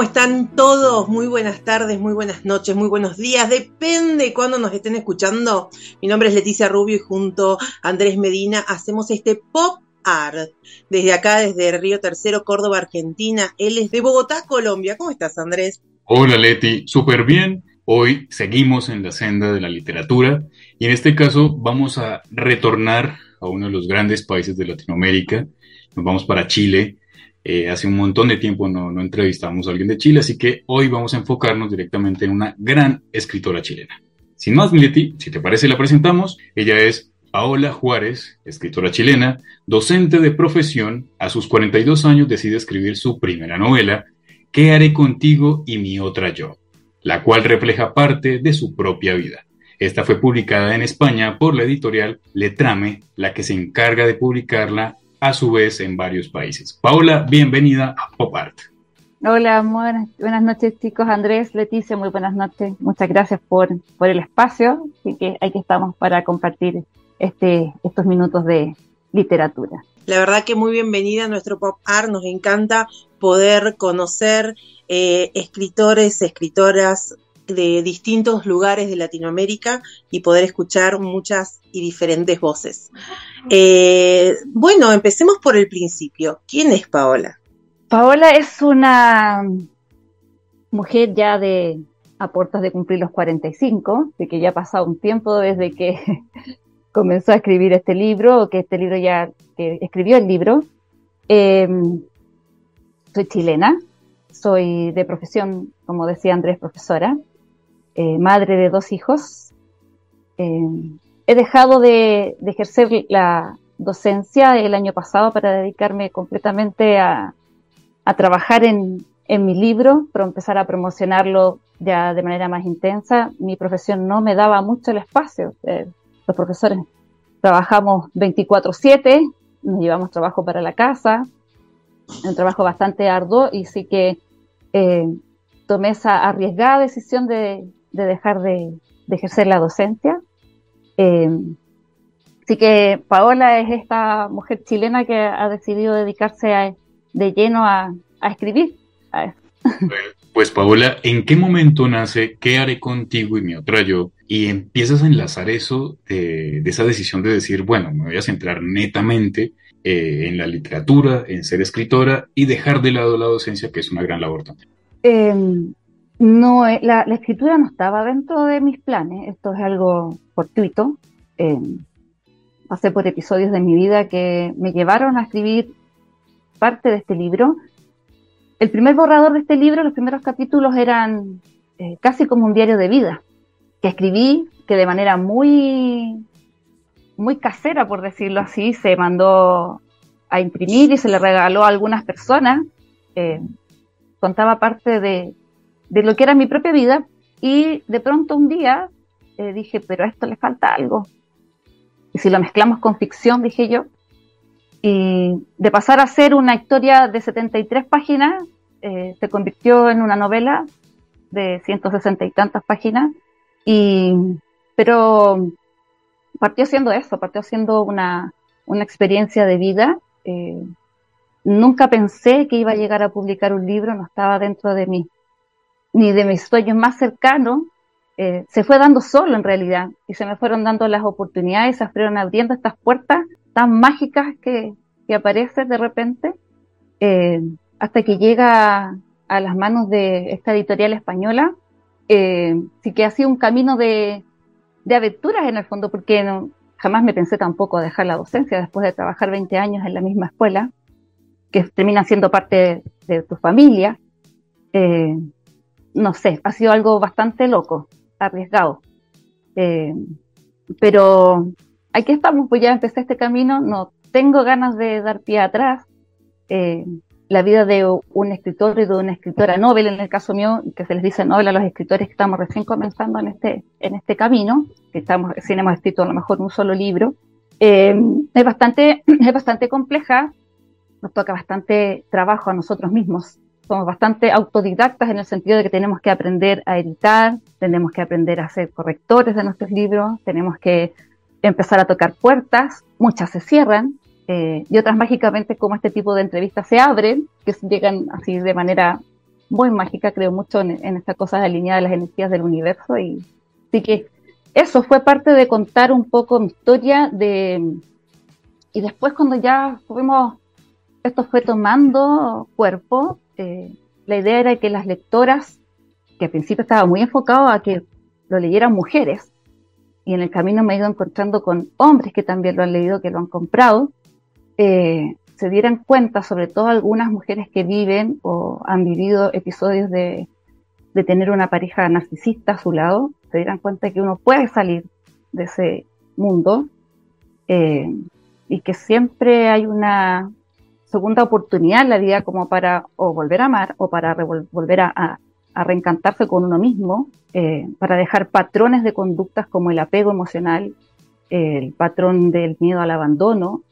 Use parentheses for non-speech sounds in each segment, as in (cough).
¿Cómo están todos? Muy buenas tardes, muy buenas noches, muy buenos días. Depende de cuándo nos estén escuchando. Mi nombre es Leticia Rubio y junto a Andrés Medina hacemos este pop art. Desde acá, desde Río Tercero, Córdoba, Argentina. Él es de Bogotá, Colombia. ¿Cómo estás, Andrés? Hola, Leti. Súper bien. Hoy seguimos en la senda de la literatura y en este caso vamos a retornar a uno de los grandes países de Latinoamérica. Nos vamos para Chile eh, hace un montón de tiempo no, no entrevistamos a alguien de Chile, así que hoy vamos a enfocarnos directamente en una gran escritora chilena. Sin más, Mileti, si te parece, la presentamos. Ella es Paola Juárez, escritora chilena, docente de profesión. A sus 42 años decide escribir su primera novela, ¿Qué haré contigo y mi otra yo?, la cual refleja parte de su propia vida. Esta fue publicada en España por la editorial Letrame, la que se encarga de publicarla a su vez en varios países. Paola, bienvenida a Pop Art. Hola, buenas, buenas noches chicos, Andrés, Leticia, muy buenas noches. Muchas gracias por, por el espacio, así que aquí estamos para compartir este, estos minutos de literatura. La verdad que muy bienvenida a nuestro Pop Art, nos encanta poder conocer eh, escritores, escritoras de distintos lugares de Latinoamérica y poder escuchar muchas y diferentes voces. Eh, bueno, empecemos por el principio. ¿Quién es Paola? Paola es una mujer ya de a puertas de cumplir los 45, de que ya ha pasado un tiempo desde que (laughs) comenzó a escribir este libro, o que este libro ya, que escribió el libro. Em, soy chilena, soy de profesión, como decía Andrés, profesora. Eh, madre de dos hijos. Eh, he dejado de, ejercer la docencia el año pasado para dedicarme completamente a, trabajar en, mi libro, para empezar a promocionarlo ya de manera más intensa. Mi profesión no me daba mucho el espacio. Eh, los profesores trabajamos 24/7, nos llevamos trabajo para la casa, un trabajo bastante arduo y sí que tomé esa arriesgada decisión de, de dejar de, ejercer la docencia. Eh, así que Paola es esta mujer chilena que ha decidido dedicarse de lleno a, escribir. (laughs) Pues Paola, ¿en qué momento nace ¿Qué haré contigo y mi otra yo? Y empiezas a enlazar eso de, esa decisión de decir, bueno, me voy a centrar netamente eh, en la literatura, en ser escritora y dejar de lado la docencia, que es una gran labor también. Eh, no, eh, la, escritura no estaba dentro de mis planes, esto es algo fortuito. Eh, pasé por episodios de mi vida que me llevaron a escribir parte de este libro. El primer borrador de este libro, los primeros capítulos eran eh, casi como un diario de vida, que escribí, que de manera muy, muy casera, por decirlo así, se mandó a imprimir y se le regaló a algunas personas. contaba parte de, de lo que era mi propia vida y de pronto un día eh, dije, pero esto le falta algo. Y si lo mezclamos con ficción, dije yo, y de pasar a ser una historia de 73 páginas, eh, se convirtió en una novela de 160 y tantas páginas, y, pero partió siendo eso, partió siendo una, una experiencia de vida. Eh, nunca pensé que iba a llegar a publicar un libro, no estaba dentro de mí ni de mis sueños más cercanos, eh, se fue dando solo en realidad y se me fueron dando las oportunidades, se fueron abriendo estas puertas tan mágicas que, que aparecen de repente, eh, hasta que llega a, las manos de esta editorial española. Eh, sí que ha sido un camino de, de aventuras en el fondo, porque jamás me pensé tampoco dejar la docencia después de trabajar 20 años en la misma escuela, que termina siendo parte de, tu familia. No sé, ha sido algo bastante loco, arriesgado. Eh, pero aquí estamos, pues ya empecé este camino, no tengo ganas de dar pie atrás. Eh, la vida de un escritor y de una escritora Nobel, en el caso mío, que se les dice Nobel a los escritores que estamos recién comenzando en este, en este camino, que estamos, si hemos escrito a lo mejor un solo libro, eh, es, bastante, (clears throat) es bastante compleja, nos toca bastante trabajo a nosotros mismos. Somos bastante autodidactas en el sentido de que tenemos que aprender a editar, tenemos que aprender a ser correctores de nuestros libros, tenemos que empezar a tocar puertas, muchas se cierran, eh, y otras mágicamente como este tipo de entrevistas se abren, que llegan así de manera muy mágica, creo mucho en, en esta cosa alineada de las energías del universo y así que eso fue parte de contar un poco mi historia de y después cuando ya fuimos esto fue tomando cuerpo eh, la idea era que las lectoras que al principio estaba muy enfocado a que lo leyeran mujeres y en el camino me he ido encontrando con hombres que también lo han leído que lo han comprado eh, se dieran cuenta, sobre todo algunas mujeres que viven o han vivido episodios de, tener una pareja narcisista a su lado, se dieran cuenta que uno puede salir de ese mundo eh, y que siempre hay una segunda oportunidad en la vida como para o volver a amar o para volver a, reencantarse con uno mismo, eh, para dejar patrones de conductas como el apego emocional, el patrón del miedo al abandono,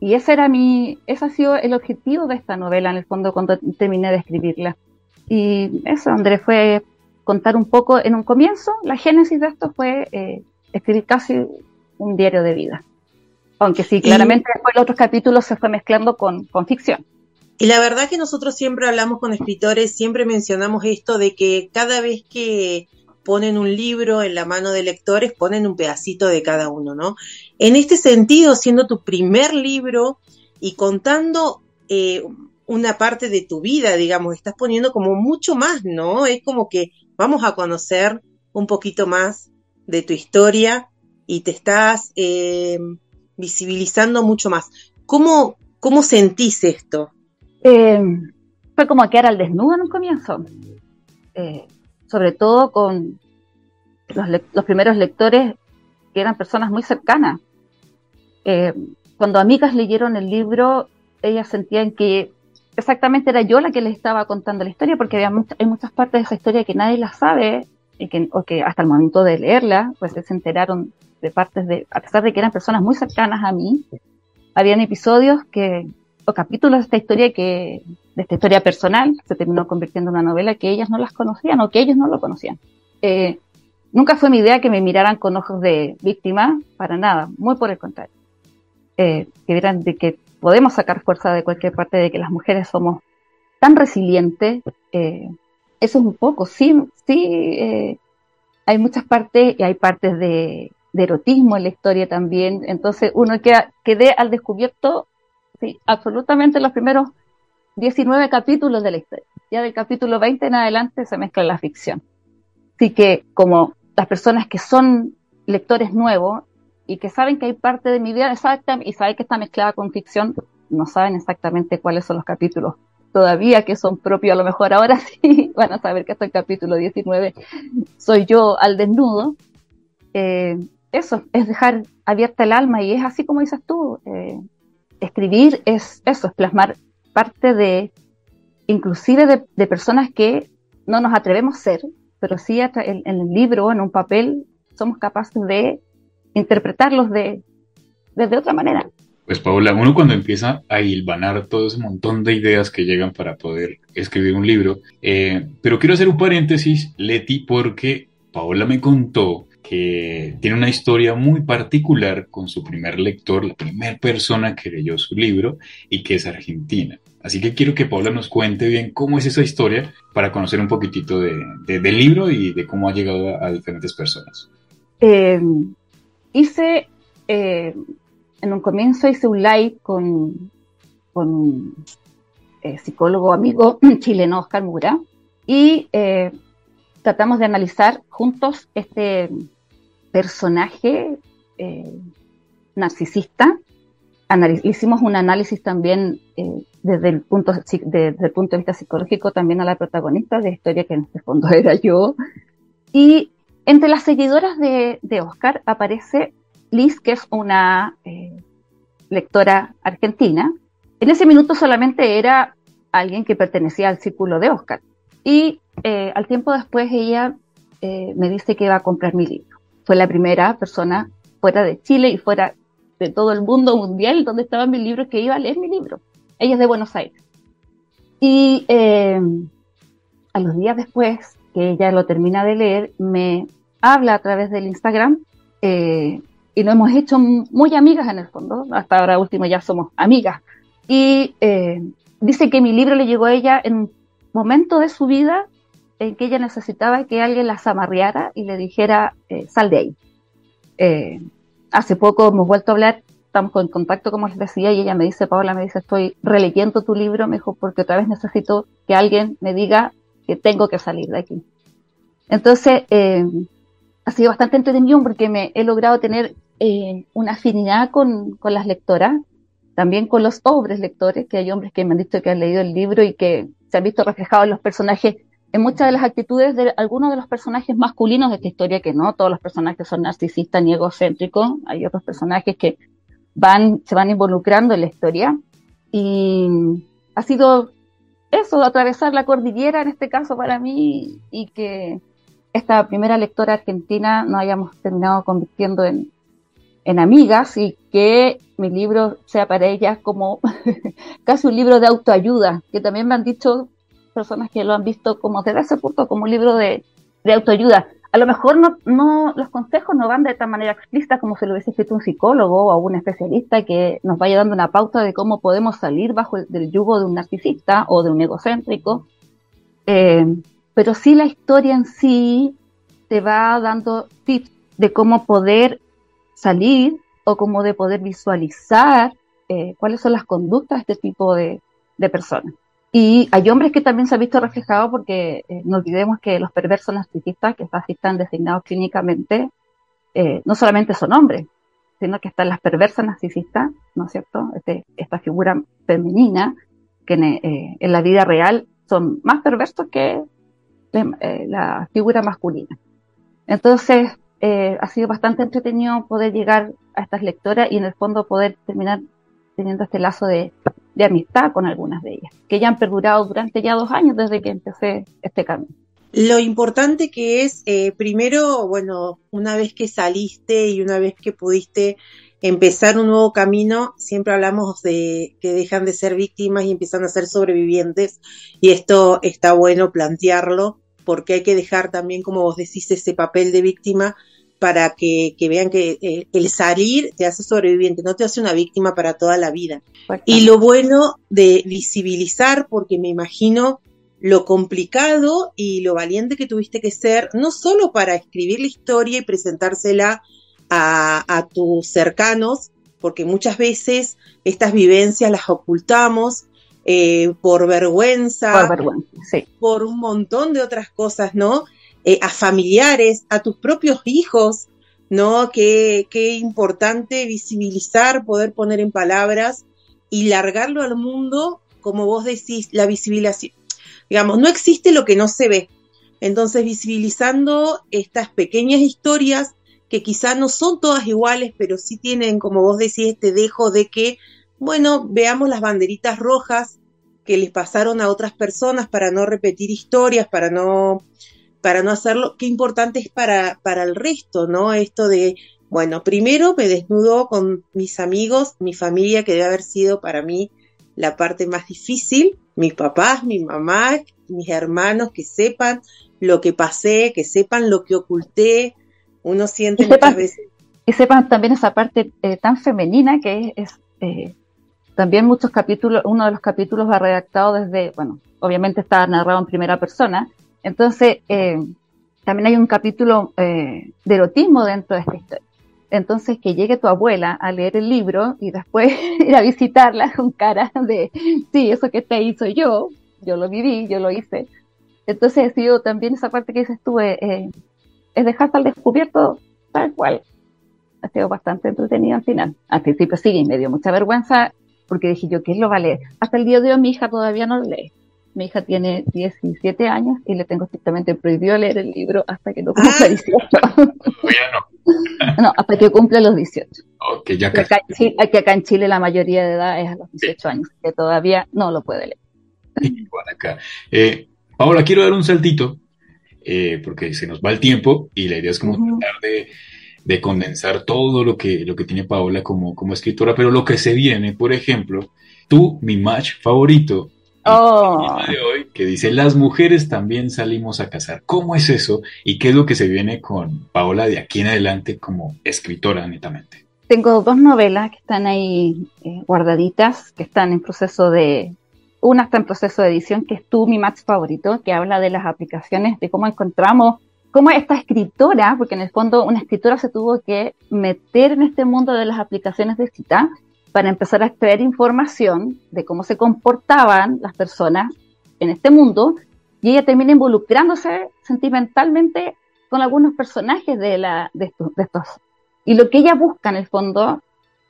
y ese era mi, ese ha sido el objetivo de esta novela, en el fondo, cuando terminé de escribirla. Y eso, André, fue contar un poco, en un comienzo, la génesis de esto fue eh, escribir casi un diario de vida. Aunque sí, claramente después los otros capítulos se fue mezclando con, con ficción. Y la verdad que nosotros siempre hablamos con escritores, siempre mencionamos esto de que cada vez que ponen un libro en la mano de lectores, ponen un pedacito de cada uno, ¿no? En este sentido, siendo tu primer libro y contando eh, una parte de tu vida, digamos, estás poniendo como mucho más, ¿no? Es como que vamos a conocer un poquito más de tu historia y te estás eh, visibilizando mucho más. ¿Cómo, cómo sentís esto? Eh, fue como quedar al desnudo en un comienzo sobre todo con los, primeros lectores que eran personas muy cercanas. Eh, cuando amigas leyeron el libro, ellas sentían que exactamente era yo la que les estaba contando la historia, porque había hay muchas partes de esa historia que nadie la sabe, y que, o que hasta el momento de leerla, pues se enteraron de partes de, a pesar de que eran personas muy cercanas a mí, habían episodios que, o capítulos de esta historia que de esta historia personal se terminó convirtiendo en una novela que ellas no las conocían o que ellos no lo conocían. Eh, nunca fue mi idea que me miraran con ojos de víctima, para nada, muy por el contrario. Eh, que vieran de que podemos sacar fuerza de cualquier parte, de que las mujeres somos tan resilientes. Eh, eso es un poco, sí, sí, hay muchas partes y hay partes de, erotismo en la historia también. Entonces uno queda, quedé al descubierto, sí, absolutamente los primeros 19 capítulos de la historia. Ya del capítulo 20 en adelante se mezcla la ficción. Así que como las personas que son lectores nuevos y que saben que hay parte de mi vida exacta y saben que está mezclada con ficción, no saben exactamente cuáles son los capítulos todavía que son propios, a lo mejor ahora (laughs) sí van a saber que hasta el capítulo 19 soy yo al desnudo. Eh, eso, es dejar abierta el alma y es así como dices tú, eh, escribir es eso, es plasmar parte de, inclusive de, personas que no nos atrevemos a ser, pero sí en, el libro, en un papel, somos capaces de interpretarlos de, otra manera. Pues Paola, uno cuando empieza a hilvanar todo ese montón de ideas que llegan para poder escribir un libro, eh, pero quiero hacer un paréntesis, Leti, porque Paola me contó que tiene una historia muy particular con su primer lector, la primera persona que leyó su libro y que es argentina. Así que quiero que Paula nos cuente bien cómo es esa historia para conocer un poquitito de, del libro y de cómo ha llegado a, diferentes personas. Em, hice, eh, en un comienzo hice un live con, con un eh, psicólogo amigo (clears throat) chileno, Oscar Mura, y eh, tratamos de analizar juntos este personaje eh, narcisista. hicimos un análisis también eh, desde, el punto, desde el punto de vista psicológico también a la protagonista de la historia que en este fondo (laughs) era yo. Y entre las seguidoras de, Oscar aparece Liz, que es una eh, lectora argentina. En ese minuto solamente era alguien que pertenecía al círculo de Oscar. Y eh, al tiempo después ella me dice que iba a comprar mi libro. Fue la primera persona fuera de Chile y fuera de todo el mundo mundial donde estaba mi libro que iba a leer mi libro. Ella es de Buenos Aires. Y eh, a los días después que ella lo termina de leer, me habla a través del Instagram eh, y nos hemos hecho muy amigas en el fondo. Hasta ahora último ya somos amigas. Y eh, dice que mi libro le llegó a ella en un momento de su vida en que ella necesitaba que alguien la zamarreara y le dijera, eh, sal de ahí. hace poco hemos vuelto a hablar, estamos en contacto, como les decía, y ella me dice, Paola, me dice, estoy releyendo tu libro, me dijo, porque otra vez necesito que alguien me diga que tengo que salir de aquí. Entonces, eh, ha sido bastante entretenido porque me he logrado tener eh, una afinidad con, con, las lectoras, también con los hombres lectores, que hay hombres que me han dicho que han leído el libro y que se han visto reflejados en los personajes, en muchas de las actitudes de algunos de los personajes masculinos de esta historia, que no todos los personajes son narcisistas ni egocéntricos, hay otros personajes que se van involucrando en la historia. Y ha sido eso, atravesar la cordillera en este caso para mí y que esta primera lectora argentina nos hayamos terminado convirtiendo en, en amigas y que mi libro sea para ellas como (laughs) casi un libro de autoayuda, que también me han dicho personas que lo han visto como desde ese punto como un libro de, de autoayuda a lo mejor no, no, los consejos no van de esta manera explícita como si lo hubiese escrito un psicólogo o un especialista que nos vaya dando una pauta de cómo podemos salir bajo el del yugo de un narcisista o de un egocéntrico. Eh, pero sí la historia en sí te va dando tips de cómo poder salir o cómo de poder visualizar eh, cuáles son las conductas de este tipo de personas. Y hay hombres que también se han visto reflejados porque eh, no olvidemos que los perversos narcisistas, que están designados clínicamente, eh, no solamente son hombres, sino que están las perversas narcisistas, ¿no es cierto? Este, esta figura femenina, que en, eh, en, la vida real son más perversos que la figura masculina. Entonces, ha sido bastante entretenido poder llegar a estas lectoras y en el fondo poder terminar teniendo este lazo de, de amistad con algunas de ellas, que ya han perdurado durante ya dos años desde que empecé este camino. Lo importante que es, eh, primero, bueno, una vez que saliste y una vez que pudiste empezar un nuevo camino, siempre hablamos de que dejan de ser víctimas y empiezan a ser sobrevivientes y esto está bueno plantearlo porque hay que dejar también, como vos decís, ese papel de víctima para que, vean que eh, el salir te hace sobreviviente, no te hace una víctima para toda la vida. Y lo bueno de visibilizar, porque me imagino lo complicado y lo valiente que tuviste que ser, no solo para escribir la historia y presentársela a, tus cercanos, porque muchas veces estas vivencias las ocultamos eh, por vergüenza, por, vergüenza sí. por un montón de otras cosas, ¿no? Eh, a familiares, a tus propios hijos, ¿no? Qué, qué importante visibilizar, poder poner en palabras y largarlo al mundo, como vos decís, la visibilización. Digamos, no existe lo que no se ve. Entonces, visibilizando estas pequeñas historias que quizás no son todas iguales, pero sí tienen, como vos decís, este dejo de que, bueno, veamos las banderitas rojas que les pasaron a otras personas para no repetir historias, para no para no hacerlo, qué importante es para, para el resto, ¿no? Esto de, bueno, primero me desnudo con mis amigos, mi familia, que debe haber sido para mí la parte más difícil, mis papás, mi mamá, mis hermanos, que sepan lo que pasé, que sepan lo que oculté, uno siente muchas veces. Y sepan también esa parte eh, tan femenina que es, eh, también muchos capítulos, uno de los capítulos va redactado desde, bueno, obviamente está narrado en primera persona, entonces, eh, también hay un capítulo eh, de erotismo dentro de esta historia. Entonces, que llegue tu abuela a leer el libro y después (laughs) ir a visitarla con cara de, sí, eso que te hizo yo, yo lo viví, yo lo hice. Entonces, sido también esa parte que dices tú, eh, es dejar al descubierto tal cual. Ha sido bastante entretenido al final. Al principio sí, y me dio mucha vergüenza porque dije yo, ¿quién lo va a leer? Hasta el día de hoy mi hija todavía no lo lee. Mi hija tiene 17 años y le tengo estrictamente prohibido leer el libro hasta que no cumpla 18. (laughs) (laughs) no, hasta que cumpla los 18. Okay, Acá, que acá en Chile la mayoría de edad es a los 18 años, que todavía no lo puede leer. (laughs) igual acá. Eh, Paola, quiero dar un saltito, eh, porque se nos va el tiempo y la idea es como tratar de, de, condensar todo lo que, lo que tiene Paola como, como escritora, pero lo que se viene, por ejemplo, tú, mi match favorito, Oh. de hoy que dice las mujeres también salimos a cazar. ¿Cómo es eso? ¿Y qué es lo que se viene con Paola de aquí en adelante como escritora netamente? Tengo dos novelas que están ahí eh, guardaditas, que están en proceso de... Una está en proceso de edición, que es Tú, mi match favorito, que habla de las aplicaciones, de cómo encontramos, cómo esta escritora, porque en el fondo una escritora se tuvo que meter en este mundo de las aplicaciones de cita para empezar a extraer información de cómo se comportaban las personas en este mundo y ella termina involucrándose sentimentalmente con algunos personajes de, la, de, estos, Y lo que ella busca en el fondo,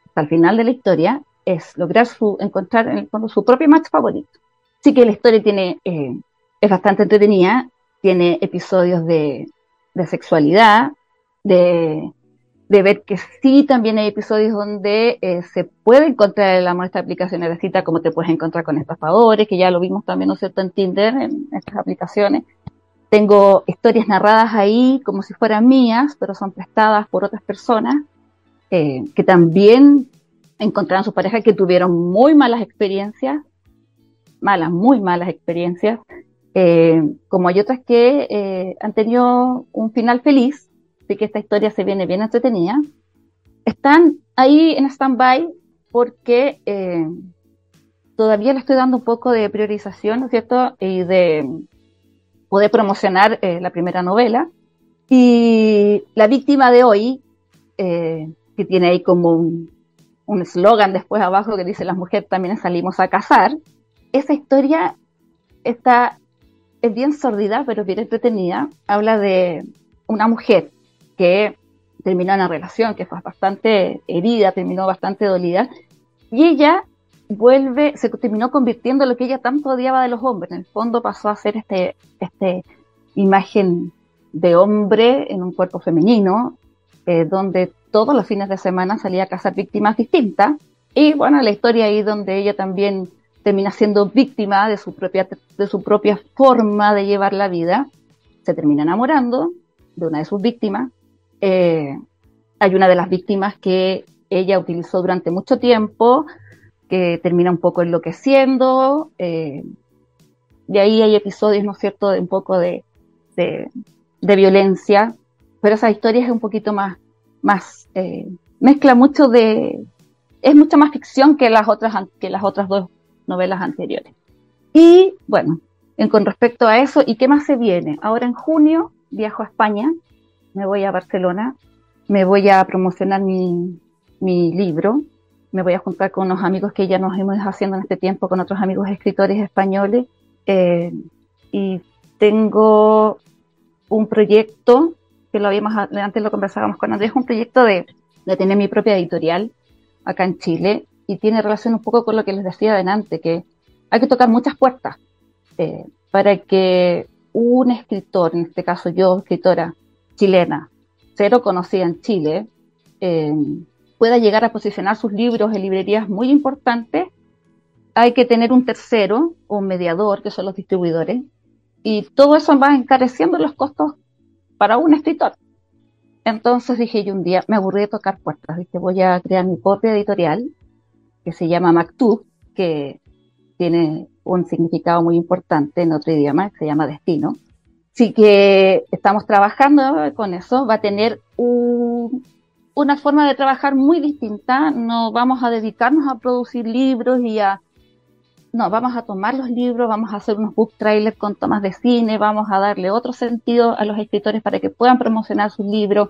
hasta el final de la historia, es lograr su, encontrar en el fondo su propio match favorito. Sí que la historia tiene, eh, es bastante entretenida, tiene episodios de, de sexualidad, de, de ver que sí también hay episodios donde eh, se puede encontrar el amor esta aplicación de cita, como te puedes encontrar con estafadores, que ya lo vimos también, ¿no es cierto?, en Tinder, en estas aplicaciones. Tengo historias narradas ahí como si fueran mías, pero son prestadas por otras personas, eh, que también encontraron su pareja que tuvieron muy malas experiencias, malas, muy malas experiencias, eh, como hay otras que han tenido un final feliz, que esta historia se viene bien entretenida, están ahí en stand-by porque eh, todavía le estoy dando un poco de priorización, ¿no es cierto? Y de poder promocionar eh, la primera novela. Y la víctima de hoy, eh, que tiene ahí como un eslogan después abajo que dice las mujeres también salimos a cazar, esa historia está, es bien sordida, pero bien entretenida. Habla de una mujer que terminó una relación que fue bastante herida, terminó bastante dolida, y ella vuelve, se terminó convirtiendo en lo que ella tanto odiaba de los hombres. En el fondo pasó a ser este, este imagen de hombre en un cuerpo femenino, eh, donde todos los fines de semana salía a cazar víctimas distintas. Y bueno, la historia ahí donde ella también termina siendo víctima de su propia, de su propia forma de llevar la vida, se termina enamorando de una de sus víctimas, eh, hay una de las víctimas que ella utilizó durante mucho tiempo, que termina un poco enloqueciendo. Eh, de ahí hay episodios, ¿no es cierto?, de un poco de, de, violencia, pero esa historia es un poquito más, más eh, mezcla mucho de, es mucha más ficción que las otras, que las otras dos novelas anteriores. Y bueno, con respecto a eso, ¿y qué más se viene? Ahora en junio viajo a España me voy a Barcelona, me voy a promocionar mi, libro, me voy a juntar con unos amigos que ya nos hemos haciendo en este tiempo, con otros amigos escritores españoles, eh, y tengo un proyecto, que lo habíamos, antes lo conversábamos con Andrés, un proyecto de, tener mi propia editorial acá en Chile, y tiene relación un poco con lo que les decía adelante, que hay que tocar muchas puertas eh, para que un escritor, en este caso yo, escritora, chilena, cero conocida en Chile, eh, pueda llegar a posicionar sus libros en librerías muy importantes, hay que tener un tercero un mediador, que son los distribuidores, y todo eso va encareciendo los costos para un escritor. Entonces dije yo un día, me aburrí de tocar puertas, dije voy a crear mi propia editorial, que se llama Mactub, que tiene un significado muy importante en otro idioma, que se llama Destino. Así que estamos trabajando con eso. Va a tener una forma de trabajar muy distinta. No vamos a dedicarnos a producir libros y a... No, vamos a tomar los libros, vamos a hacer unos book trailers con tomas de cine, vamos a darle otro sentido a los escritores para que puedan promocionar sus libros.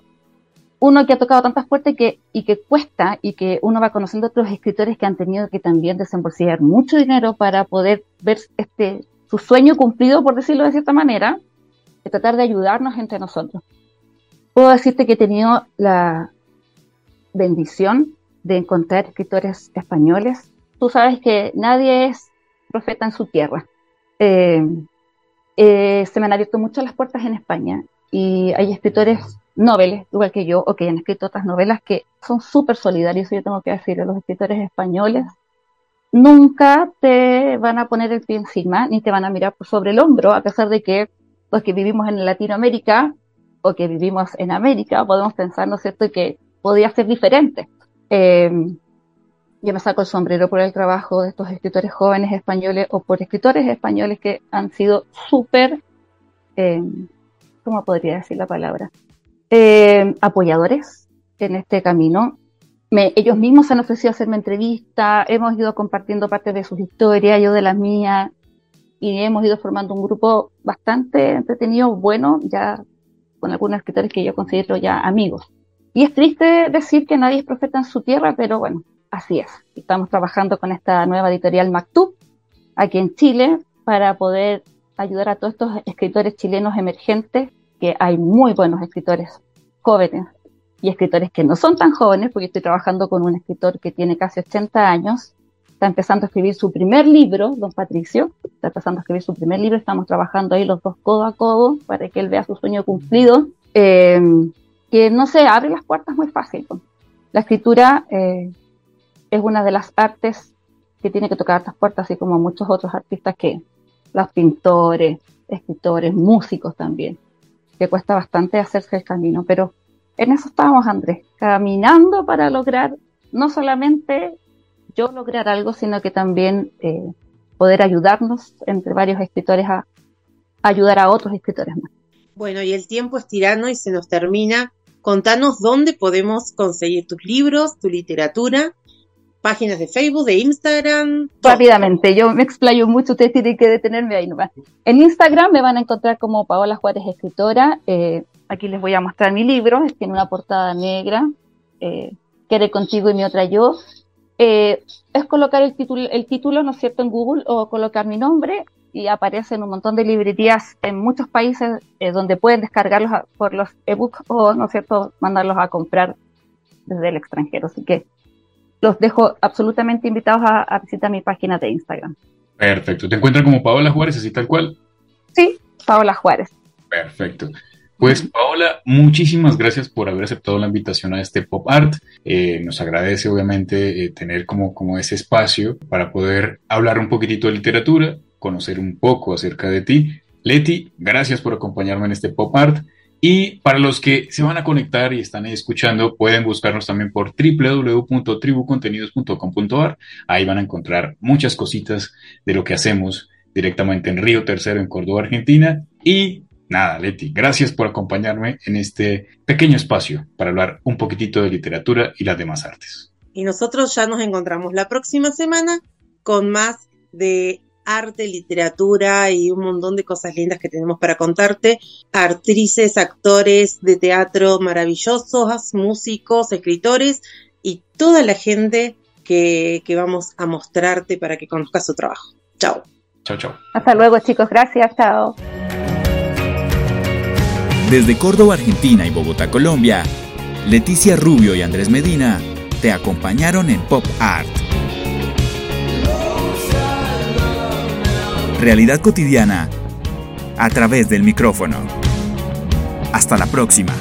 Uno que ha tocado tantas puertas que, y que cuesta y que uno va conociendo otros escritores que han tenido que también desembolsillar mucho dinero para poder ver este su sueño cumplido, por decirlo de cierta manera de tratar de ayudarnos entre nosotros. Puedo decirte que he tenido la bendición de encontrar escritores españoles. Tú sabes que nadie es profeta en su tierra. Eh, se me han abierto mucho las puertas en España y hay escritores noveles, igual que yo, o que han escrito otras novelas que son súper solidarios, yo tengo que decir, los escritores españoles nunca te van a poner el pie encima ni te van a mirar sobre el hombro, a pesar de que los que vivimos en Latinoamérica o que vivimos en América podemos pensar, ¿no es cierto?, que podía ser diferente. Eh, yo me saco el sombrero por el trabajo de estos escritores jóvenes españoles o por escritores españoles que han sido súper, eh, ¿cómo podría decir la palabra? Eh, apoyadores en este camino. ellos mismos han ofrecido hacerme entrevistas, hemos ido compartiendo parte de sus historias, yo de las mías, y hemos ido formando un grupo bastante entretenido, bueno, ya con algunos escritores que yo considero ya amigos. Y es triste decir que nadie es profeta en su tierra, pero bueno, Así es. Estamos trabajando con esta nueva editorial Mactub aquí en Chile para poder ayudar a todos estos escritores chilenos emergentes, que hay muy buenos escritores jóvenes y escritores que no son tan jóvenes, porque estoy trabajando con un escritor que tiene casi 80 años, está empezando a escribir su primer libro, don Patricio, está empezando a escribir su primer libro, estamos trabajando ahí los dos codo a codo para que él vea su sueño cumplido, eh, que no se abre las puertas muy fácil. La escritura eh, es una de las artes que tiene que tocar estas puertas, así como muchos otros artistas que los pintores, escritores, músicos también, que cuesta bastante hacerse el camino. Pero en eso estábamos, Andrés, caminando para lograr no solamente yo lograr algo, sino que también eh, poder ayudarnos entre varios escritores a, ayudar a otros escritores más. Bueno, y el tiempo es tirano y se nos termina. Contanos dónde podemos conseguir tus libros, tu literatura páginas de Facebook, de Instagram. Rápidamente, yo me explayo mucho, ustedes tienen que detenerme ahí nomás. En Instagram me van a encontrar como Paola Juárez Escritora. Eh, aquí les voy a mostrar mi libro, tiene una portada negra, eh, Quiere contigo y mi otra yo. Eh, es colocar el título, el título, ¿no es cierto?, en Google o colocar mi nombre y aparece en un montón de librerías en muchos países eh, donde pueden descargarlos por los ebooks o, ¿no es cierto?, mandarlos a comprar desde el extranjero. Así que los dejo absolutamente invitados a, visitar mi página de Instagram. Perfecto. ¿Te encuentran como Paola Juárez, así tal cual? Sí, Paola Juárez. Perfecto. Pues (laughs) Paola, muchísimas gracias por haber aceptado la invitación a este Pop Art. Eh, nos agradece obviamente eh, tener como, como ese espacio para poder hablar un poquitito de literatura, conocer un poco acerca de ti. Leti, gracias por acompañarme en este Pop Art. Y para los que se van a conectar y están escuchando, pueden buscarnos también por www.tribucontenidos.com.ar. Ahí van a encontrar muchas cositas de lo que hacemos directamente en Río Tercero, en Córdoba, Argentina. Y nada, Leti, gracias por acompañarme en este pequeño espacio para hablar un poquitito de literatura y las demás artes. Y nosotros ya nos encontramos la próxima semana con más de arte, literatura y un montón de cosas lindas que tenemos para contarte. Actrices, actores de teatro maravillosos, músicos, escritores y toda la gente que, vamos a mostrarte para que conozcas su trabajo. Chao. Chao, chao. Hasta luego, chicos. Gracias. Chao. Desde Córdoba, Argentina y Bogotá, Colombia, Leticia Rubio y Andrés Medina te acompañaron en Pop Art. Realidad cotidiana a través del micrófono. Hasta la próxima.